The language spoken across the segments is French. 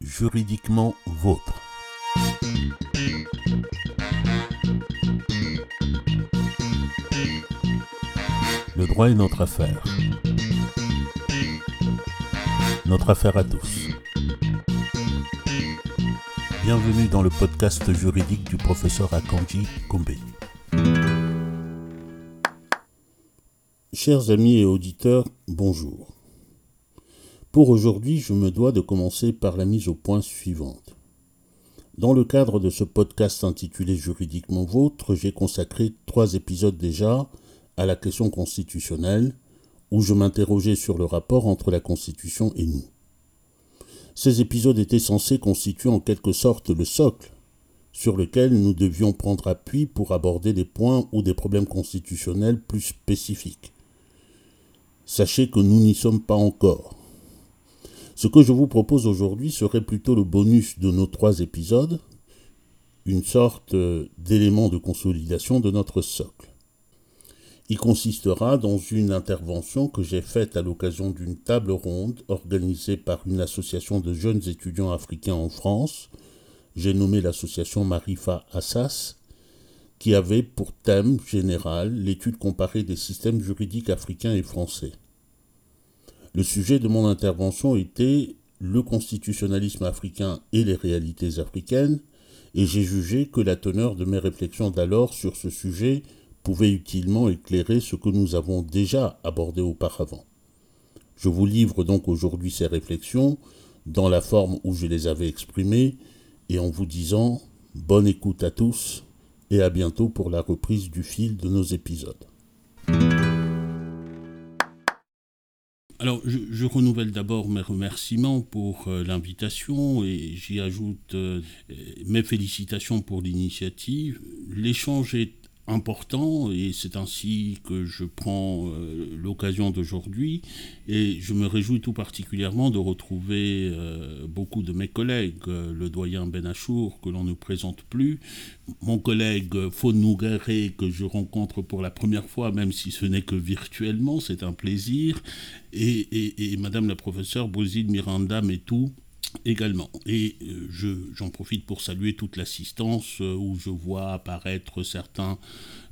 juridiquement vôtre. Le droit est notre affaire. Notre affaire à tous. Bienvenue dans le podcast juridique du professeur Akanji Kombe. Chers amis et auditeurs, bonjour. Pour aujourd'hui, je me dois de commencer par la mise au point suivante. Dans le cadre de ce podcast intitulé Juridiquement vôtre, j'ai consacré trois épisodes déjà à la question constitutionnelle, où je m'interrogeais sur le rapport entre la Constitution et nous. Ces épisodes étaient censés constituer en quelque sorte le socle sur lequel nous devions prendre appui pour aborder des points ou des problèmes constitutionnels plus spécifiques. Sachez que nous n'y sommes pas encore. Ce que je vous propose aujourd'hui serait plutôt le bonus de nos trois épisodes, une sorte euh, d'élément de consolidation de notre socle. Il consistera dans une intervention que j'ai faite à l'occasion d'une table ronde organisée par une association de jeunes étudiants africains en France, j'ai nommé l'association Marifa Assas, qui avait pour thème général l'étude comparée des systèmes juridiques africains et français. Le sujet de mon intervention était le constitutionnalisme africain et les réalités africaines, et j'ai jugé que la teneur de mes réflexions d'alors sur ce sujet pouvait utilement éclairer ce que nous avons déjà abordé auparavant. Je vous livre donc aujourd'hui ces réflexions dans la forme où je les avais exprimées et en vous disant bonne écoute à tous et à bientôt pour la reprise du fil de nos épisodes. Alors, je, renouvelle d'abord mes remerciements pour euh, l'invitation et j'y ajoute euh, mes félicitations pour l'initiative. L'échange est important et c'est ainsi que je prends euh, l'occasion d'aujourd'hui et je me réjouis tout particulièrement de retrouver euh, beaucoup de mes collègues, euh, le doyen Benachour que l'on ne présente plus, mon collègue Faune Nougaré que je rencontre pour la première fois même si ce n'est que virtuellement, c'est un plaisir, et, et, madame la professeure Bozine Miranda Metou également. Et euh, j'en profite pour saluer toute l'assistance euh, où je vois apparaître certains,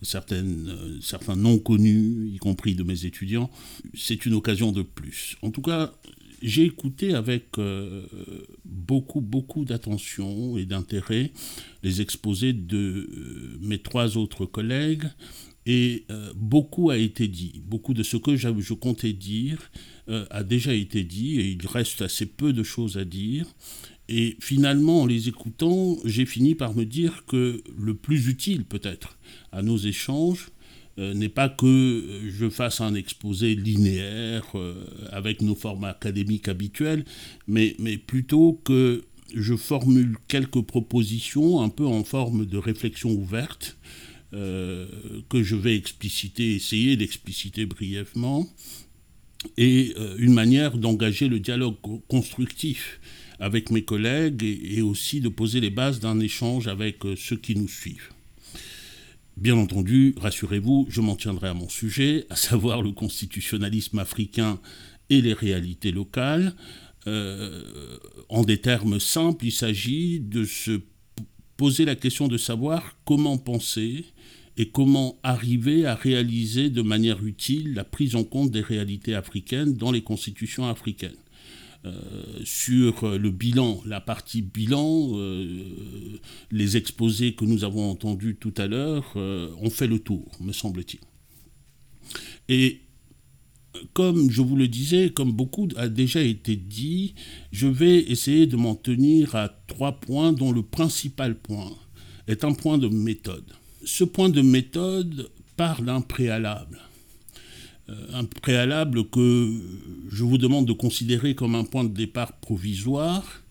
certaines, euh, certains noms connus, y compris de mes étudiants. C'est une occasion de plus. En tout cas, j'ai écouté avec beaucoup, beaucoup d'attention et d'intérêt les exposés de mes trois autres collègues et beaucoup a été dit. Beaucoup de ce que je comptais dire euh, a déjà été dit et il reste assez peu de choses à dire. Et finalement, en les écoutant, j'ai fini par me dire que le plus utile peut-être à nos échanges euh, n'est pas que je fasse un exposé linéaire euh, avec nos formats académiques habituels, mais, mais plutôt que je formule quelques propositions un peu en forme de réflexion ouverte que je vais expliciter, essayer d'expliciter brièvement, et euh, une manière d'engager le dialogue constructif avec mes collègues et, aussi de poser les bases d'un échange avec euh, ceux qui nous suivent. Bien entendu, rassurez-vous, je m'en tiendrai à mon sujet, à savoir le constitutionnalisme africain et les réalités locales. Euh, en des termes simples, il s'agit de se poser la question de savoir comment penser et comment arriver à réaliser de manière utile la prise en compte des réalités africaines dans les constitutions africaines. Euh, sur le bilan, la partie bilan, euh, les exposés que nous avons entendus tout à l'heure euh, ont fait le tour, me semble-t-il. Et comme je vous le disais, comme beaucoup a déjà été dit, je vais essayer de m'en tenir à trois points dont le principal point est un point de méthode ce point de méthode part d'un préalable. Euh, un préalable que je vous demande de considérer comme un point de départ provisoire.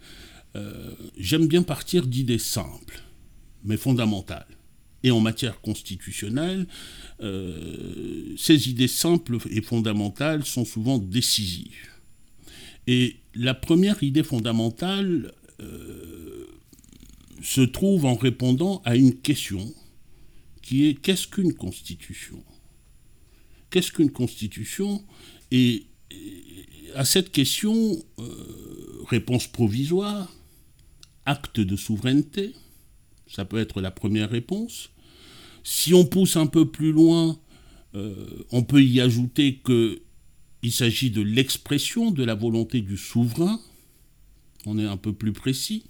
Euh, j'aime bien partir d'idées simples, mais fondamentales. Et en matière constitutionnelle, euh, ces idées simples et fondamentales sont souvent décisives. Et la première idée fondamentale se trouve en répondant à une question qui est qu'est-ce qu'une constitution? Qu'est-ce qu'une constitution? Et, à cette question, euh, réponse provisoire, acte de souveraineté. Ça peut être la première réponse. Si on pousse un peu plus loin, euh, on peut y ajouter qu'il s'agit de l'expression de la volonté du souverain. On est un peu plus précis.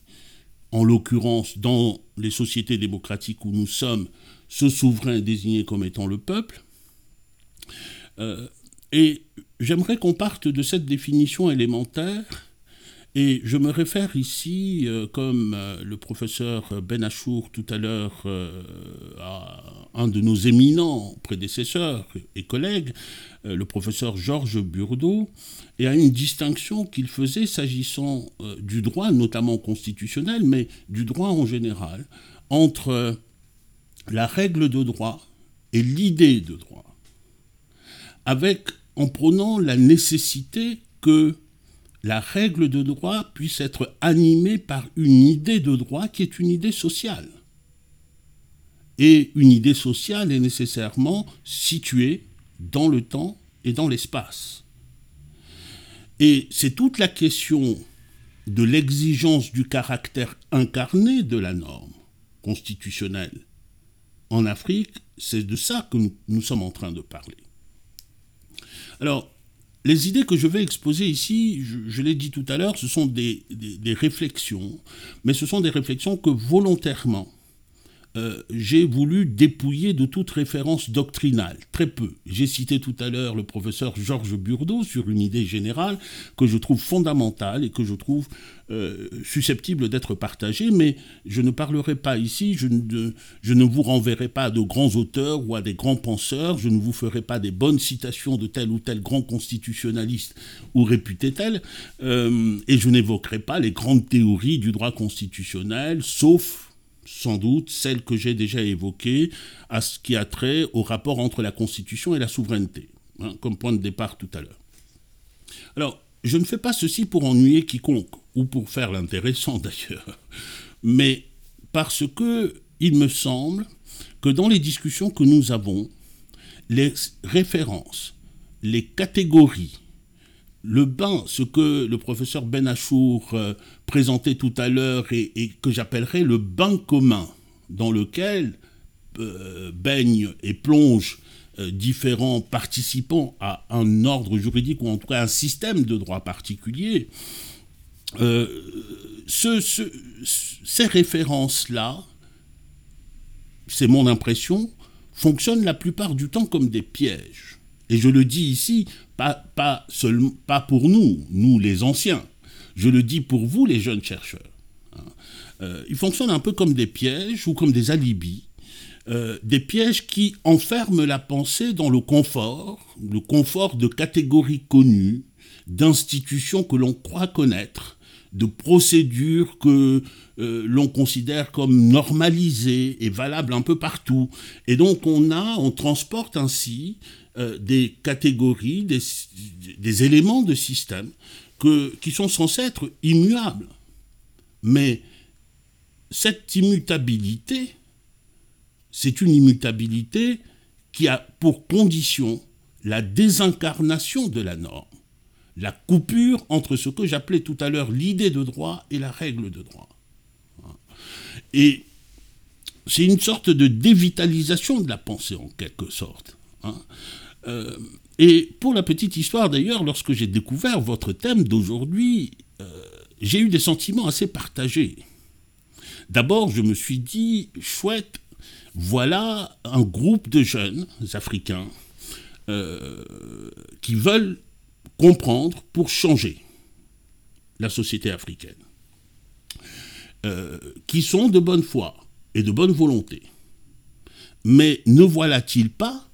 En l'occurrence, dans les sociétés démocratiques où nous sommes, ce souverain désigné comme étant le peuple. Euh, et j'aimerais qu'on parte de cette définition élémentaire et je me réfère ici, euh, comme euh, le professeur Ben Achour tout à l'heure, euh, à un de nos éminents prédécesseurs et collègues, le professeur Georges Burdeau, et à une distinction qu'il faisait s'agissant du droit, notamment constitutionnel, mais du droit en général, entre la règle de droit et l'idée de droit, avec en prenant la nécessité que la règle de droit puisse être animée par une idée de droit qui est une idée sociale. Et une idée sociale est nécessairement située dans le temps et dans l'espace. Et c'est toute la question de l'exigence du caractère incarné de la norme constitutionnelle. En Afrique, c'est de ça que nous, sommes en train de parler. Alors, les idées que je vais exposer ici, je, l'ai dit tout à l'heure, ce sont des, réflexions, mais ce sont des réflexions que volontairement, euh, j'ai voulu dépouiller de toute référence doctrinale, très peu. J'ai cité tout à l'heure le professeur Georges Burdeau sur une idée générale que je trouve fondamentale et que je trouve euh, susceptible d'être partagée, mais je ne parlerai pas ici, je ne, vous renverrai pas à de grands auteurs ou à des grands penseurs, je ne vous ferai pas des bonnes citations de tel ou tel grand constitutionnaliste ou réputé tel, euh, et je n'évoquerai pas les grandes théories du droit constitutionnel, sauf sans doute celle que j'ai déjà évoquée, à ce qui a trait au rapport entre la Constitution et la souveraineté, hein, comme point de départ tout à l'heure. Alors, je ne fais pas ceci pour ennuyer quiconque, ou pour faire l'intéressant d'ailleurs, mais parce que il me semble que dans les discussions que nous avons, les références, les catégories, le bain, ce que le professeur Ben Achour euh, présentait tout à l'heure et, que j'appellerais le bain commun, dans lequel euh, baignent et plongent euh, différents participants à un ordre juridique ou en tout cas un système de droit particulier, ces références-là, c'est mon impression, fonctionnent la plupart du temps comme des pièges. Et je le dis ici, pas, pas, seulement, pas pour nous, nous les anciens, je le dis pour vous les jeunes chercheurs. Hein. Euh, ils fonctionnent un peu comme des pièges ou comme des alibis, euh, des pièges qui enferment la pensée dans le confort, le confort de catégories connues, d'institutions que l'on croit connaître, de procédures que euh, l'on considère comme normalisées et valables un peu partout. Et donc on a, on transporte ainsi euh, des catégories, des, éléments de système que, qui sont censés être immuables. Mais cette immutabilité, c'est une immutabilité qui a pour condition la désincarnation de la norme, la coupure entre ce que j'appelais tout à l'heure l'idée de droit et la règle de droit. Et c'est une sorte de dévitalisation de la pensée en quelque sorte. Hein. Euh, et pour la petite histoire d'ailleurs, lorsque j'ai découvert votre thème d'aujourd'hui, euh, j'ai eu des sentiments assez partagés. D'abord, je me suis dit, chouette, voilà un groupe de jeunes africains euh, qui veulent comprendre pour changer la société africaine, qui sont de bonne foi et de bonne volonté. Mais ne voilà-t-il pas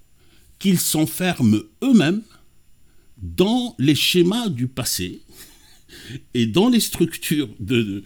qu'ils s'enferment eux-mêmes dans les schémas du passé et dans les structures de,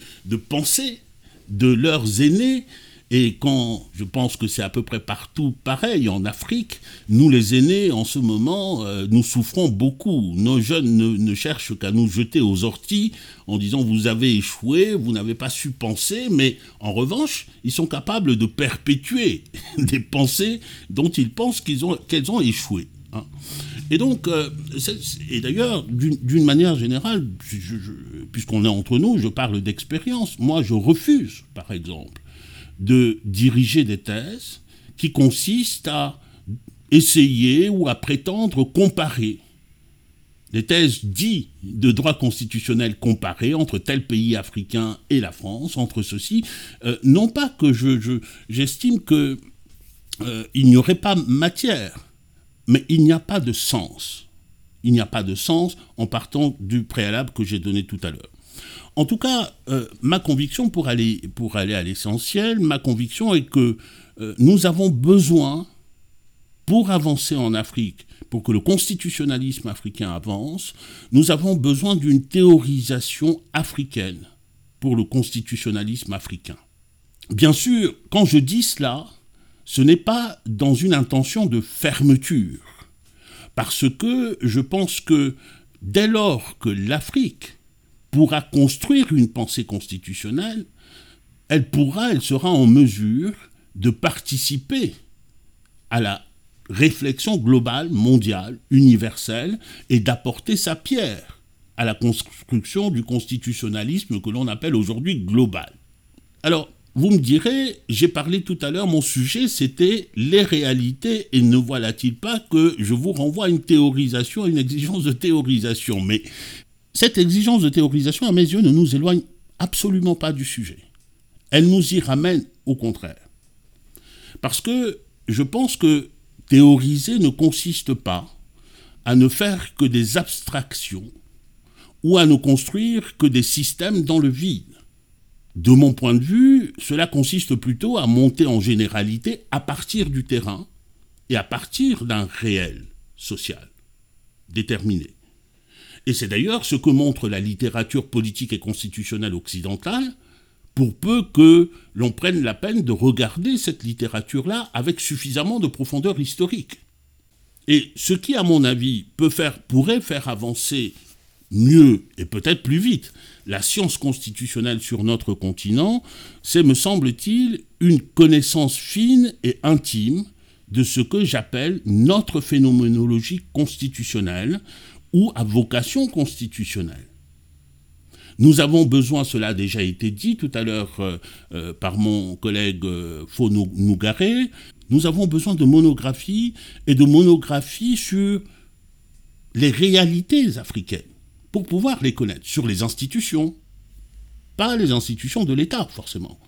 pensée de leurs aînés. Et quand je pense que c'est à peu près partout pareil, en Afrique, nous les aînés, en ce moment, euh, nous souffrons beaucoup. Nos jeunes ne, cherchent qu'à nous jeter aux orties en disant vous avez échoué, vous n'avez pas su penser, mais en revanche, ils sont capables de perpétuer des pensées dont ils pensent qu'ils ont, qu'elles ont échoué. Hein. Et donc, euh, et d'ailleurs, d'une manière générale, puisqu'on est entre nous, je parle d'expérience. Moi, je refuse, par exemple, de diriger des thèses qui consistent à essayer ou à prétendre comparer les thèses dites de droit constitutionnel comparé entre tel pays africain et la France, entre ceux-ci, euh, non pas que je, j'estime que euh, n'y aurait pas matière, mais il n'y a pas de sens. Il n'y a pas de sens en partant du préalable que j'ai donné tout à l'heure. En tout cas, euh, ma conviction, pour aller, pour aller à l'essentiel, ma conviction est que nous avons besoin, pour avancer en Afrique, pour que le constitutionnalisme africain avance, nous avons besoin d'une théorisation africaine pour le constitutionnalisme africain. Bien sûr, quand je dis cela, ce n'est pas dans une intention de fermeture, parce que je pense que dès lors que l'Afrique pourra construire une pensée constitutionnelle, elle pourra, elle sera en mesure de participer à la réflexion globale, mondiale, universelle, et d'apporter sa pierre à la construction du constitutionnalisme que l'on appelle aujourd'hui global. Alors, vous me direz, j'ai parlé tout à l'heure, mon sujet c'était les réalités, et ne voilà-t-il pas que je vous renvoie à une théorisation, à une exigence de théorisation. Mais cette exigence de théorisation, à mes yeux, ne nous éloigne absolument pas du sujet. Elle nous y ramène au contraire. Parce que je pense que Théoriser ne consiste pas à ne faire que des abstractions ou à ne construire que des systèmes dans le vide. De mon point de vue, cela consiste plutôt à monter en généralité à partir du terrain et à partir d'un réel social déterminé. Et c'est d'ailleurs ce que montre la littérature politique et constitutionnelle occidentale, pour peu que l'on prenne la peine de regarder cette littérature-là avec suffisamment de profondeur historique. Et ce qui, à mon avis, peut faire, pourrait faire avancer mieux et peut-être plus vite la science constitutionnelle sur notre continent, c'est, me semble-t-il, une connaissance fine et intime de ce que j'appelle notre phénoménologie constitutionnelle ou à vocation constitutionnelle. Nous avons besoin, cela a déjà été dit tout à l'heure euh, euh, par mon collègue euh, Nougaré, nous avons besoin de monographie et de monographie sur les réalités africaines pour pouvoir les connaître, sur les institutions, pas les institutions de l'État forcément.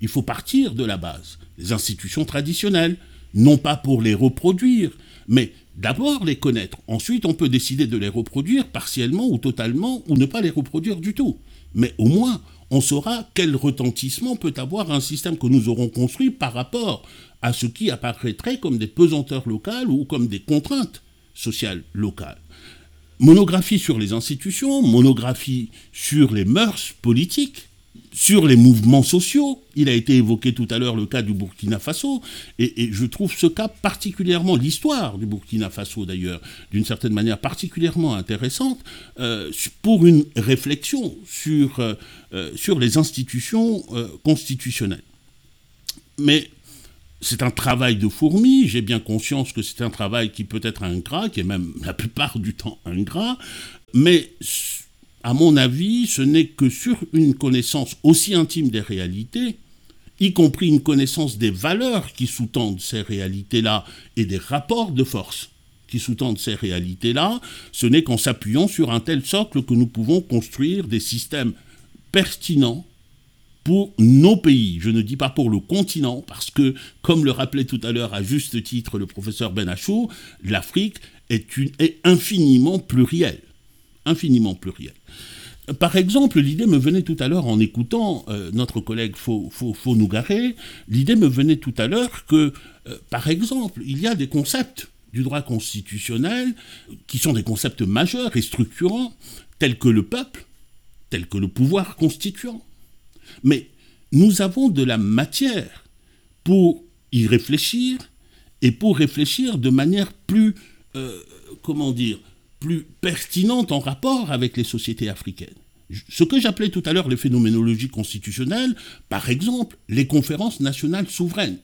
Il faut partir de la base, les institutions traditionnelles, non pas pour les reproduire, mais d'abord les connaître. Ensuite, on peut décider de les reproduire partiellement ou totalement ou ne pas les reproduire du tout. Mais au moins, on saura quel retentissement peut avoir un système que nous aurons construit par rapport à ce qui apparaîtrait comme des pesanteurs locales ou comme des contraintes sociales locales. Monographie sur les institutions, monographie sur les mœurs politiques, sur les mouvements sociaux. Il a été évoqué tout à l'heure le cas du Burkina Faso, et, je trouve ce cas particulièrement, l'histoire du Burkina Faso d'ailleurs, d'une certaine manière particulièrement intéressante, euh, pour une réflexion sur, euh, euh, sur les institutions constitutionnelles. Mais c'est un travail de fourmi, j'ai bien conscience que c'est un travail qui peut être ingrat, qui est même la plupart du temps ingrat, mais à mon avis, ce n'est que sur une connaissance aussi intime des réalités, y compris une connaissance des valeurs qui sous-tendent ces réalités-là et des rapports de force qui sous-tendent ces réalités-là, ce n'est qu'en s'appuyant sur un tel socle que nous pouvons construire des systèmes pertinents pour nos pays. Je ne dis pas pour le continent, parce que, comme le rappelait tout à l'heure à juste titre le professeur Benachou, l'Afrique est, est infiniment plurielle infiniment pluriel. Par exemple, l'idée me venait tout à l'heure en écoutant euh, notre collègue Faux, Nougaré, l'idée me venait tout à l'heure que, euh, par exemple, il y a des concepts du droit constitutionnel qui sont des concepts majeurs et structurants, tels que le peuple, tels que le pouvoir constituant. Mais nous avons de la matière pour y réfléchir et pour réfléchir de manière plus, euh, comment dire, plus pertinente en rapport avec les sociétés africaines. Ce que j'appelais tout à l'heure les phénoménologies constitutionnelles, par exemple les conférences nationales souveraines.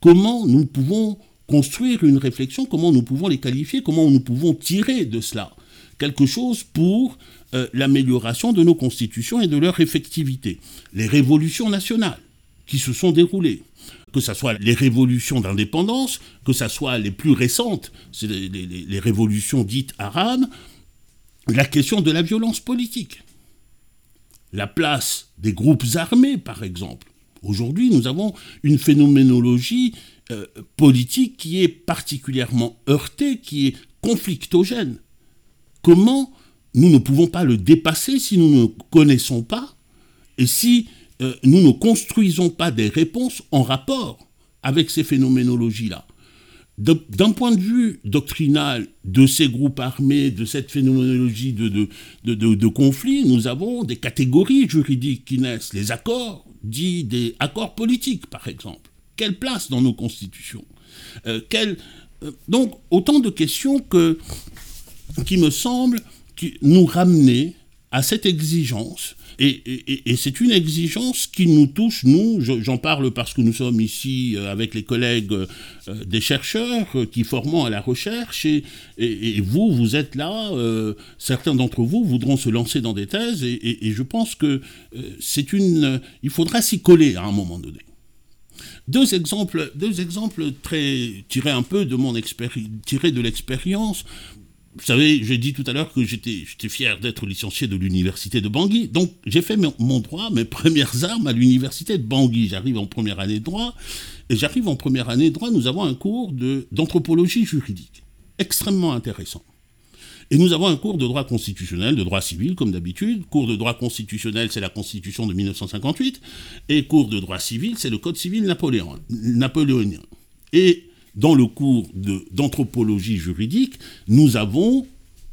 Comment nous pouvons construire une réflexion, comment nous pouvons les qualifier, comment nous pouvons tirer de cela quelque chose pour euh, l'amélioration de nos constitutions et de leur effectivité. Les révolutions nationales qui se sont déroulées, que ce soit les révolutions d'indépendance, que ce soit les plus récentes, les révolutions dites arabes, la question de la violence politique, la place des groupes armés, par exemple. Aujourd'hui, nous avons une phénoménologie euh, politique qui est particulièrement heurtée, qui est conflictogène. Comment nous ne pouvons pas le dépasser si nous ne connaissons pas et si euh, nous ne construisons pas des réponses en rapport avec ces phénoménologies-là d'un point de vue doctrinal de ces groupes armés, de cette phénoménologie de, conflit, nous avons des catégories juridiques qui naissent. Les accords, dits des accords politiques, par exemple. Quelle place dans nos constitutions euh, euh, Donc, autant de questions que, qui me semblent nous ramener à cette exigence et, c'est une exigence qui nous touche, nous, j'en parle parce que nous sommes ici euh, avec les collègues euh, des chercheurs euh, qui formons à la recherche, et, vous, vous êtes là, certains d'entre vous voudront se lancer dans des thèses, et, je pense que c'est une... Il faudra s'y coller à un moment donné. Deux exemples, deux exemples très tirés un peu de mon tirés de l'expérience vous savez, j'ai dit tout à l'heure que j'étais fier d'être licencié de l'université de Bangui. Donc j'ai fait mon droit, mes premières armes à l'université de Bangui. J'arrive en première année de droit. Et j'arrive en première année de droit, nous avons un cours d'anthropologie juridique. Extrêmement intéressant. Et nous avons un cours de droit constitutionnel, de droit civil, comme d'habitude. Cours de droit constitutionnel, c'est la Constitution de 1958. Et cours de droit civil, c'est le Code civil napoléonien. Et dans le cours d'anthropologie juridique,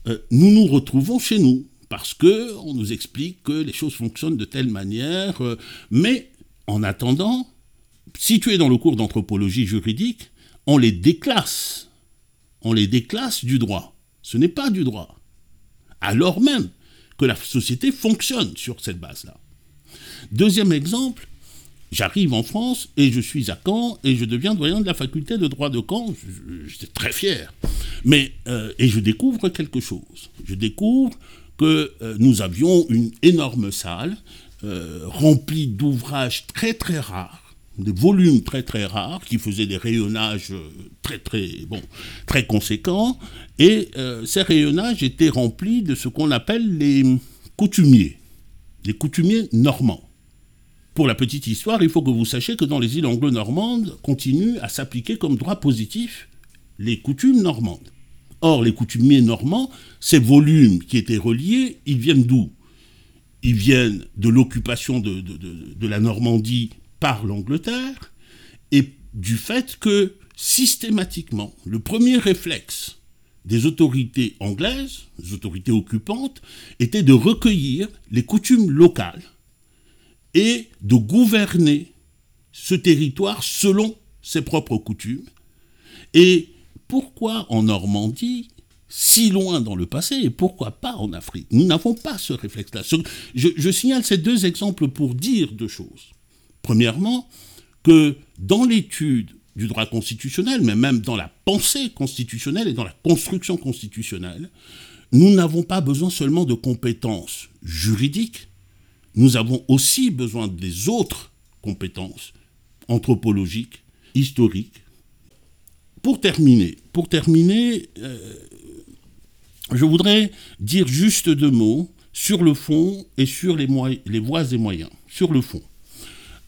euh, nous nous retrouvons chez nous parce que on nous explique que les choses fonctionnent de telle manière, euh, mais en attendant, si tu es dans le cours d'anthropologie juridique, on les déclasse, on les déclasse du droit. Ce n'est pas du droit, alors même que la société fonctionne sur cette base-là. Deuxième exemple, J'arrive en France et je suis à Caen et je deviens doyen de la faculté de droit de Caen. J'étais très fier. Mais, euh, et je découvre quelque chose. Je découvre que euh, nous avions une énorme salle euh, remplie d'ouvrages très très rares, des volumes très très rares qui faisaient des rayonnages très très bon, très conséquents. Et ces rayonnages étaient remplis de ce qu'on appelle les coutumiers, les coutumiers normands. Pour la petite histoire, il faut que vous sachiez que dans les îles anglo-normandes continuent à s'appliquer comme droit positif les coutumes normandes. Or, les coutumiers normands, ces volumes qui étaient reliés, ils viennent d'où? Ils viennent de l'occupation de, la Normandie par l'Angleterre et du fait que systématiquement, le premier réflexe des autorités anglaises, des autorités occupantes, était de recueillir les coutumes locales et de gouverner ce territoire selon ses propres coutumes. Et pourquoi en Normandie, si loin dans le passé, et pourquoi pas en Afrique? Nous n'avons pas ce réflexe-là. Je, signale ces deux exemples pour dire deux choses. Premièrement, que dans l'étude du droit constitutionnel, mais même dans la pensée constitutionnelle et dans la construction constitutionnelle, nous n'avons pas besoin seulement de compétences juridiques, nous avons aussi besoin des autres compétences anthropologiques, historiques. Pour terminer, euh, je voudrais dire juste deux mots sur le fond et sur les, les voies et moyens. Sur le fond.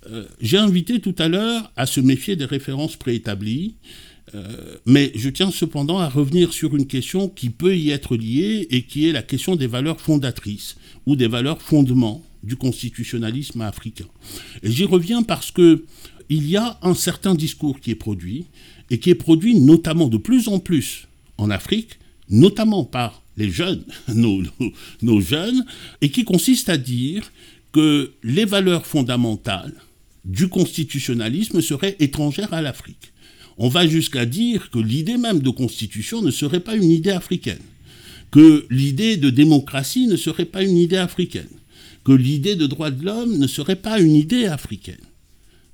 Euh, j'ai invité tout à l'heure à se méfier des références préétablies, euh, mais je tiens cependant à revenir sur une question qui peut y être liée et qui est la question des valeurs fondatrices ou des valeurs fondements du constitutionnalisme africain. Et j'y reviens parce que il y a un certain discours qui est produit, et qui est produit notamment de plus en plus en Afrique, notamment par les jeunes, nos, nos jeunes, et qui consiste à dire que les valeurs fondamentales du constitutionnalisme seraient étrangères à l'Afrique. On va jusqu'à dire que l'idée même de constitution ne serait pas une idée africaine, que l'idée de démocratie ne serait pas une idée africaine, que l'idée de droit de l'homme ne serait pas une idée africaine.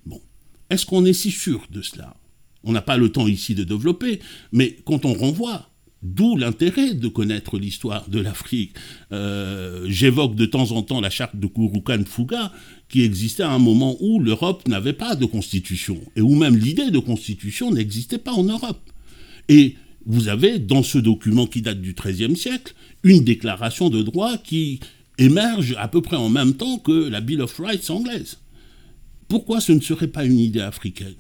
Bon, est-ce qu'on est si sûr de cela? On n'a pas le temps ici de développer, mais quand on renvoie D'où l'intérêt de connaître l'histoire de l'Afrique. Euh, j'évoque de temps en temps la charte de Kurukan Fuga, qui existait à un moment où l'Europe n'avait pas de constitution, et où même l'idée de constitution n'existait pas en Europe. Et vous avez, dans ce document qui date du XIIIe siècle, une déclaration de droit qui émerge à peu près en même temps que la Bill of Rights anglaise. Pourquoi ce ne serait pas une idée africaine?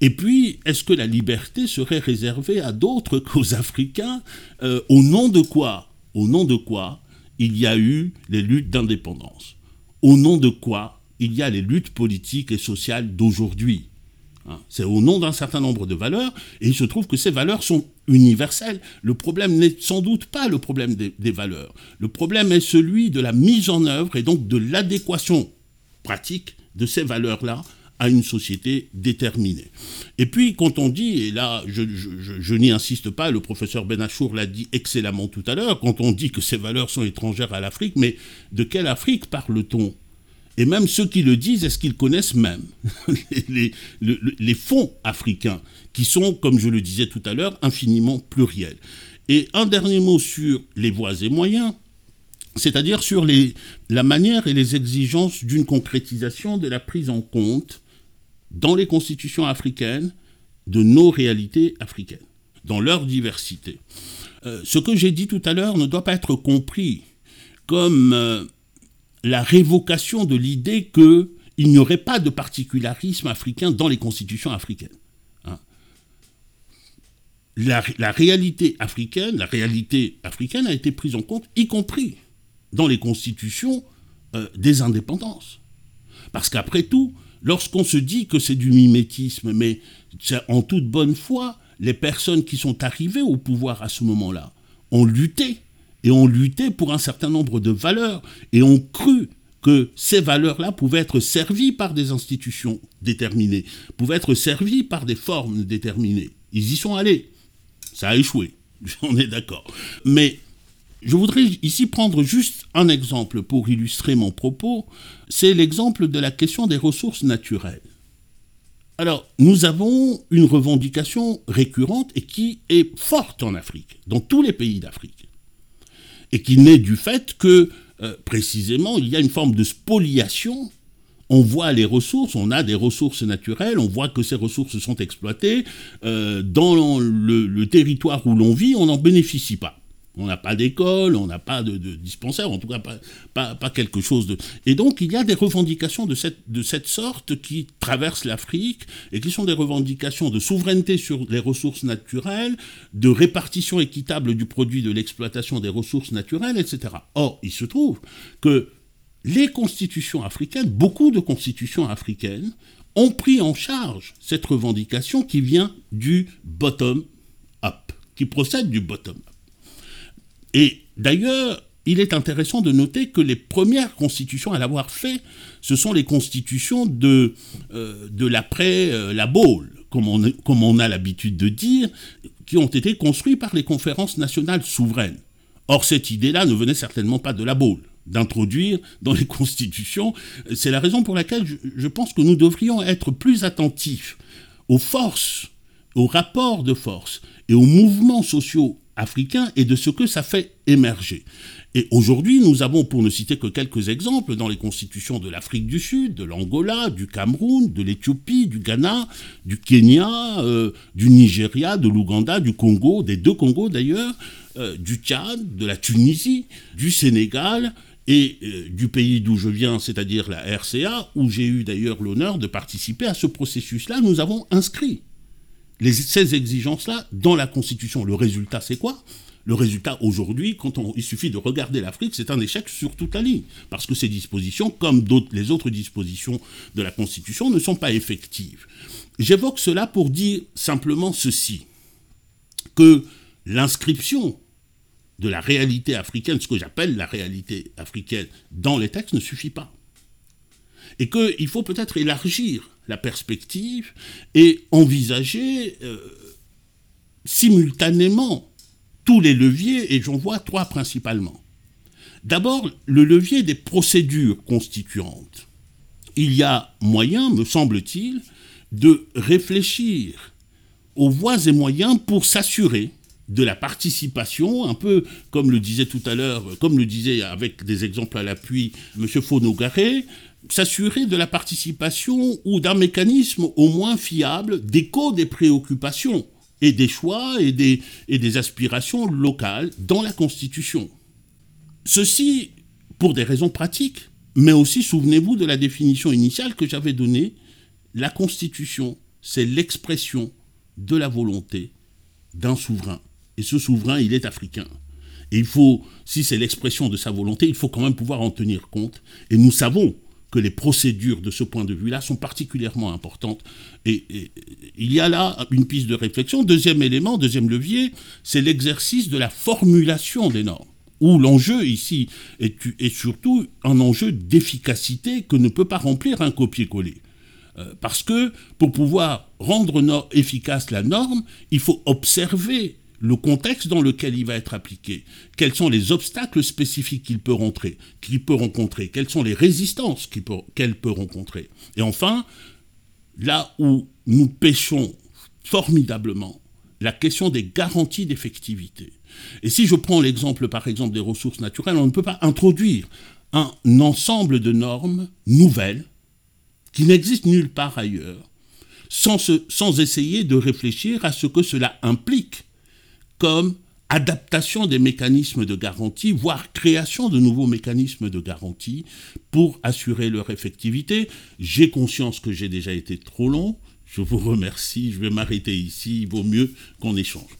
Et puis, est-ce que la liberté serait réservée à d'autres qu'aux Africains euh, Au nom de quoi Au nom de quoi il y a eu les luttes d'indépendance? Au nom de quoi il y a les luttes politiques et sociales d'aujourd'hui? Hein? c'est au nom d'un certain nombre de valeurs, et il se trouve que ces valeurs sont universelles. Le problème n'est sans doute pas le problème des, des, valeurs. Le problème est celui de la mise en œuvre et donc de l'adéquation pratique de ces valeurs-là à une société déterminée. Et puis, quand on dit, et là, je, n'y insiste pas, le professeur Benachour l'a dit excellemment tout à l'heure, quand on dit que ces valeurs sont étrangères à l'Afrique, mais de quelle Afrique parle-t-on? Et même ceux qui le disent, est-ce qu'ils connaissent même les, les, fonds africains, qui sont, comme je le disais tout à l'heure, infiniment pluriels Et un dernier mot sur les voies et moyens c'est-à-dire sur la manière et les exigences d'une concrétisation de la prise en compte dans les constitutions africaines de nos réalités africaines, dans leur diversité. Euh, ce que j'ai dit tout à l'heure ne doit pas être compris comme euh, la révocation de l'idée qu'il n'y aurait pas de particularisme africain dans les constitutions africaines. Hein. La, réalité africaine, la réalité africaine a été prise en compte, y compris dans les constitutions euh, des indépendances. Parce qu'après tout, lorsqu'on se dit que c'est du mimétisme, mais en toute bonne foi, les personnes qui sont arrivées au pouvoir à ce moment-là ont lutté, et ont lutté pour un certain nombre de valeurs, et ont cru que ces valeurs-là pouvaient être servies par des institutions déterminées, pouvaient être servies par des formes déterminées. Ils y sont allés. Ça a échoué, j'en ai d'accord. Mais je voudrais ici prendre juste un exemple pour illustrer mon propos, c'est l'exemple de la question des ressources naturelles. Alors, nous avons une revendication récurrente et qui est forte en Afrique, dans tous les pays d'Afrique, et qui naît du fait que, euh, précisément, il y a une forme de spoliation. On voit les ressources, on a des ressources naturelles, on voit que ces ressources sont exploitées. Euh, dans le territoire où l'on vit, on n'en bénéficie pas. On n'a pas d'école, on n'a pas de, dispensaire, en tout cas pas, pas, quelque chose de... Et donc il y a des revendications de cette, de cette sorte qui traversent l'Afrique et qui sont des revendications de souveraineté sur les ressources naturelles, de répartition équitable du produit de l'exploitation des ressources naturelles, etc. Or, il se trouve que les constitutions africaines, beaucoup de constitutions africaines, ont pris en charge cette revendication qui vient du bottom-up, qui procède du bottom-up. Et d'ailleurs, il est intéressant de noter que les premières constitutions à l'avoir fait, ce sont les constitutions de, euh, de l'après euh, la Baule, comme on, comme on a l'habitude de dire, qui ont été construites par les conférences nationales souveraines. Or, cette idée-là ne venait certainement pas de la Baule d'introduire dans les constitutions. C'est la raison pour laquelle je, je, pense que nous devrions être plus attentifs aux forces, aux rapports de force et aux mouvements sociaux africain et de ce que ça fait émerger. Et aujourd'hui, nous avons, pour ne citer que quelques exemples, dans les constitutions de l'Afrique du Sud, de l'Angola, du Cameroun, de l'Éthiopie, du Ghana, du Kenya, euh, du Nigeria, de l'Ouganda, du Congo, des deux Congos d'ailleurs, euh, du Tchad, de la Tunisie, du Sénégal, et euh, du pays d'où je viens, c'est-à-dire la RCA, où j'ai eu d'ailleurs l'honneur de participer à ce processus-là, nous avons inscrit ces exigences-là dans la Constitution. Le résultat, c'est quoi? Le résultat aujourd'hui, quand il suffit de regarder l'Afrique, c'est un échec sur toute la ligne, parce que ces dispositions, comme les autres dispositions de la Constitution, ne sont pas effectives. J'évoque cela pour dire simplement ceci, que l'inscription de la réalité africaine, ce que j'appelle la réalité africaine, dans les textes ne suffit pas. Et qu'il faut peut-être élargir la perspective et envisager euh, simultanément tous les leviers, et j'en vois trois principalement. D'abord, le levier des procédures constituantes. Il y a moyen, me semble-t-il, de réfléchir aux voies et moyens pour s'assurer de la participation, un peu comme le disait tout à l'heure, comme le disait avec des exemples à l'appui M. Faunogaré, s'assurer de la participation ou d'un mécanisme au moins fiable d'écho des préoccupations et des choix et des, et des aspirations locales dans la Constitution. Ceci pour des raisons pratiques, mais aussi souvenez-vous de la définition initiale que j'avais donnée, la Constitution, c'est l'expression de la volonté d'un souverain. Et ce souverain, il est africain. Et il faut, si c'est l'expression de sa volonté, il faut quand même pouvoir en tenir compte. Et nous savons que les procédures de ce point de vue-là sont particulièrement importantes. Et, il y a là une piste de réflexion. Deuxième élément, deuxième levier, c'est l'exercice de la formulation des normes où l'enjeu ici est, surtout un enjeu d'efficacité que ne peut pas remplir un copier-coller. Euh, parce que pour pouvoir rendre efficace la norme, il faut observer le contexte dans lequel il va être appliqué, quels sont les obstacles spécifiques qu'il peut, rentrer, qu'il peut rencontrer, quelles sont les résistances qu'elle peut, rencontrer? Et enfin, là où nous pêchons formidablement, la question des garanties d'effectivité. Et si je prends l'exemple, par exemple, des ressources naturelles, on ne peut pas introduire un ensemble de normes nouvelles qui n'existent nulle part ailleurs, sans essayer de réfléchir à ce que cela implique comme adaptation des mécanismes de garantie, voire création de nouveaux mécanismes de garantie pour assurer leur effectivité. J'ai conscience que j'ai déjà été trop long. Je vous remercie. Je vais m'arrêter ici. Il vaut mieux qu'on échange.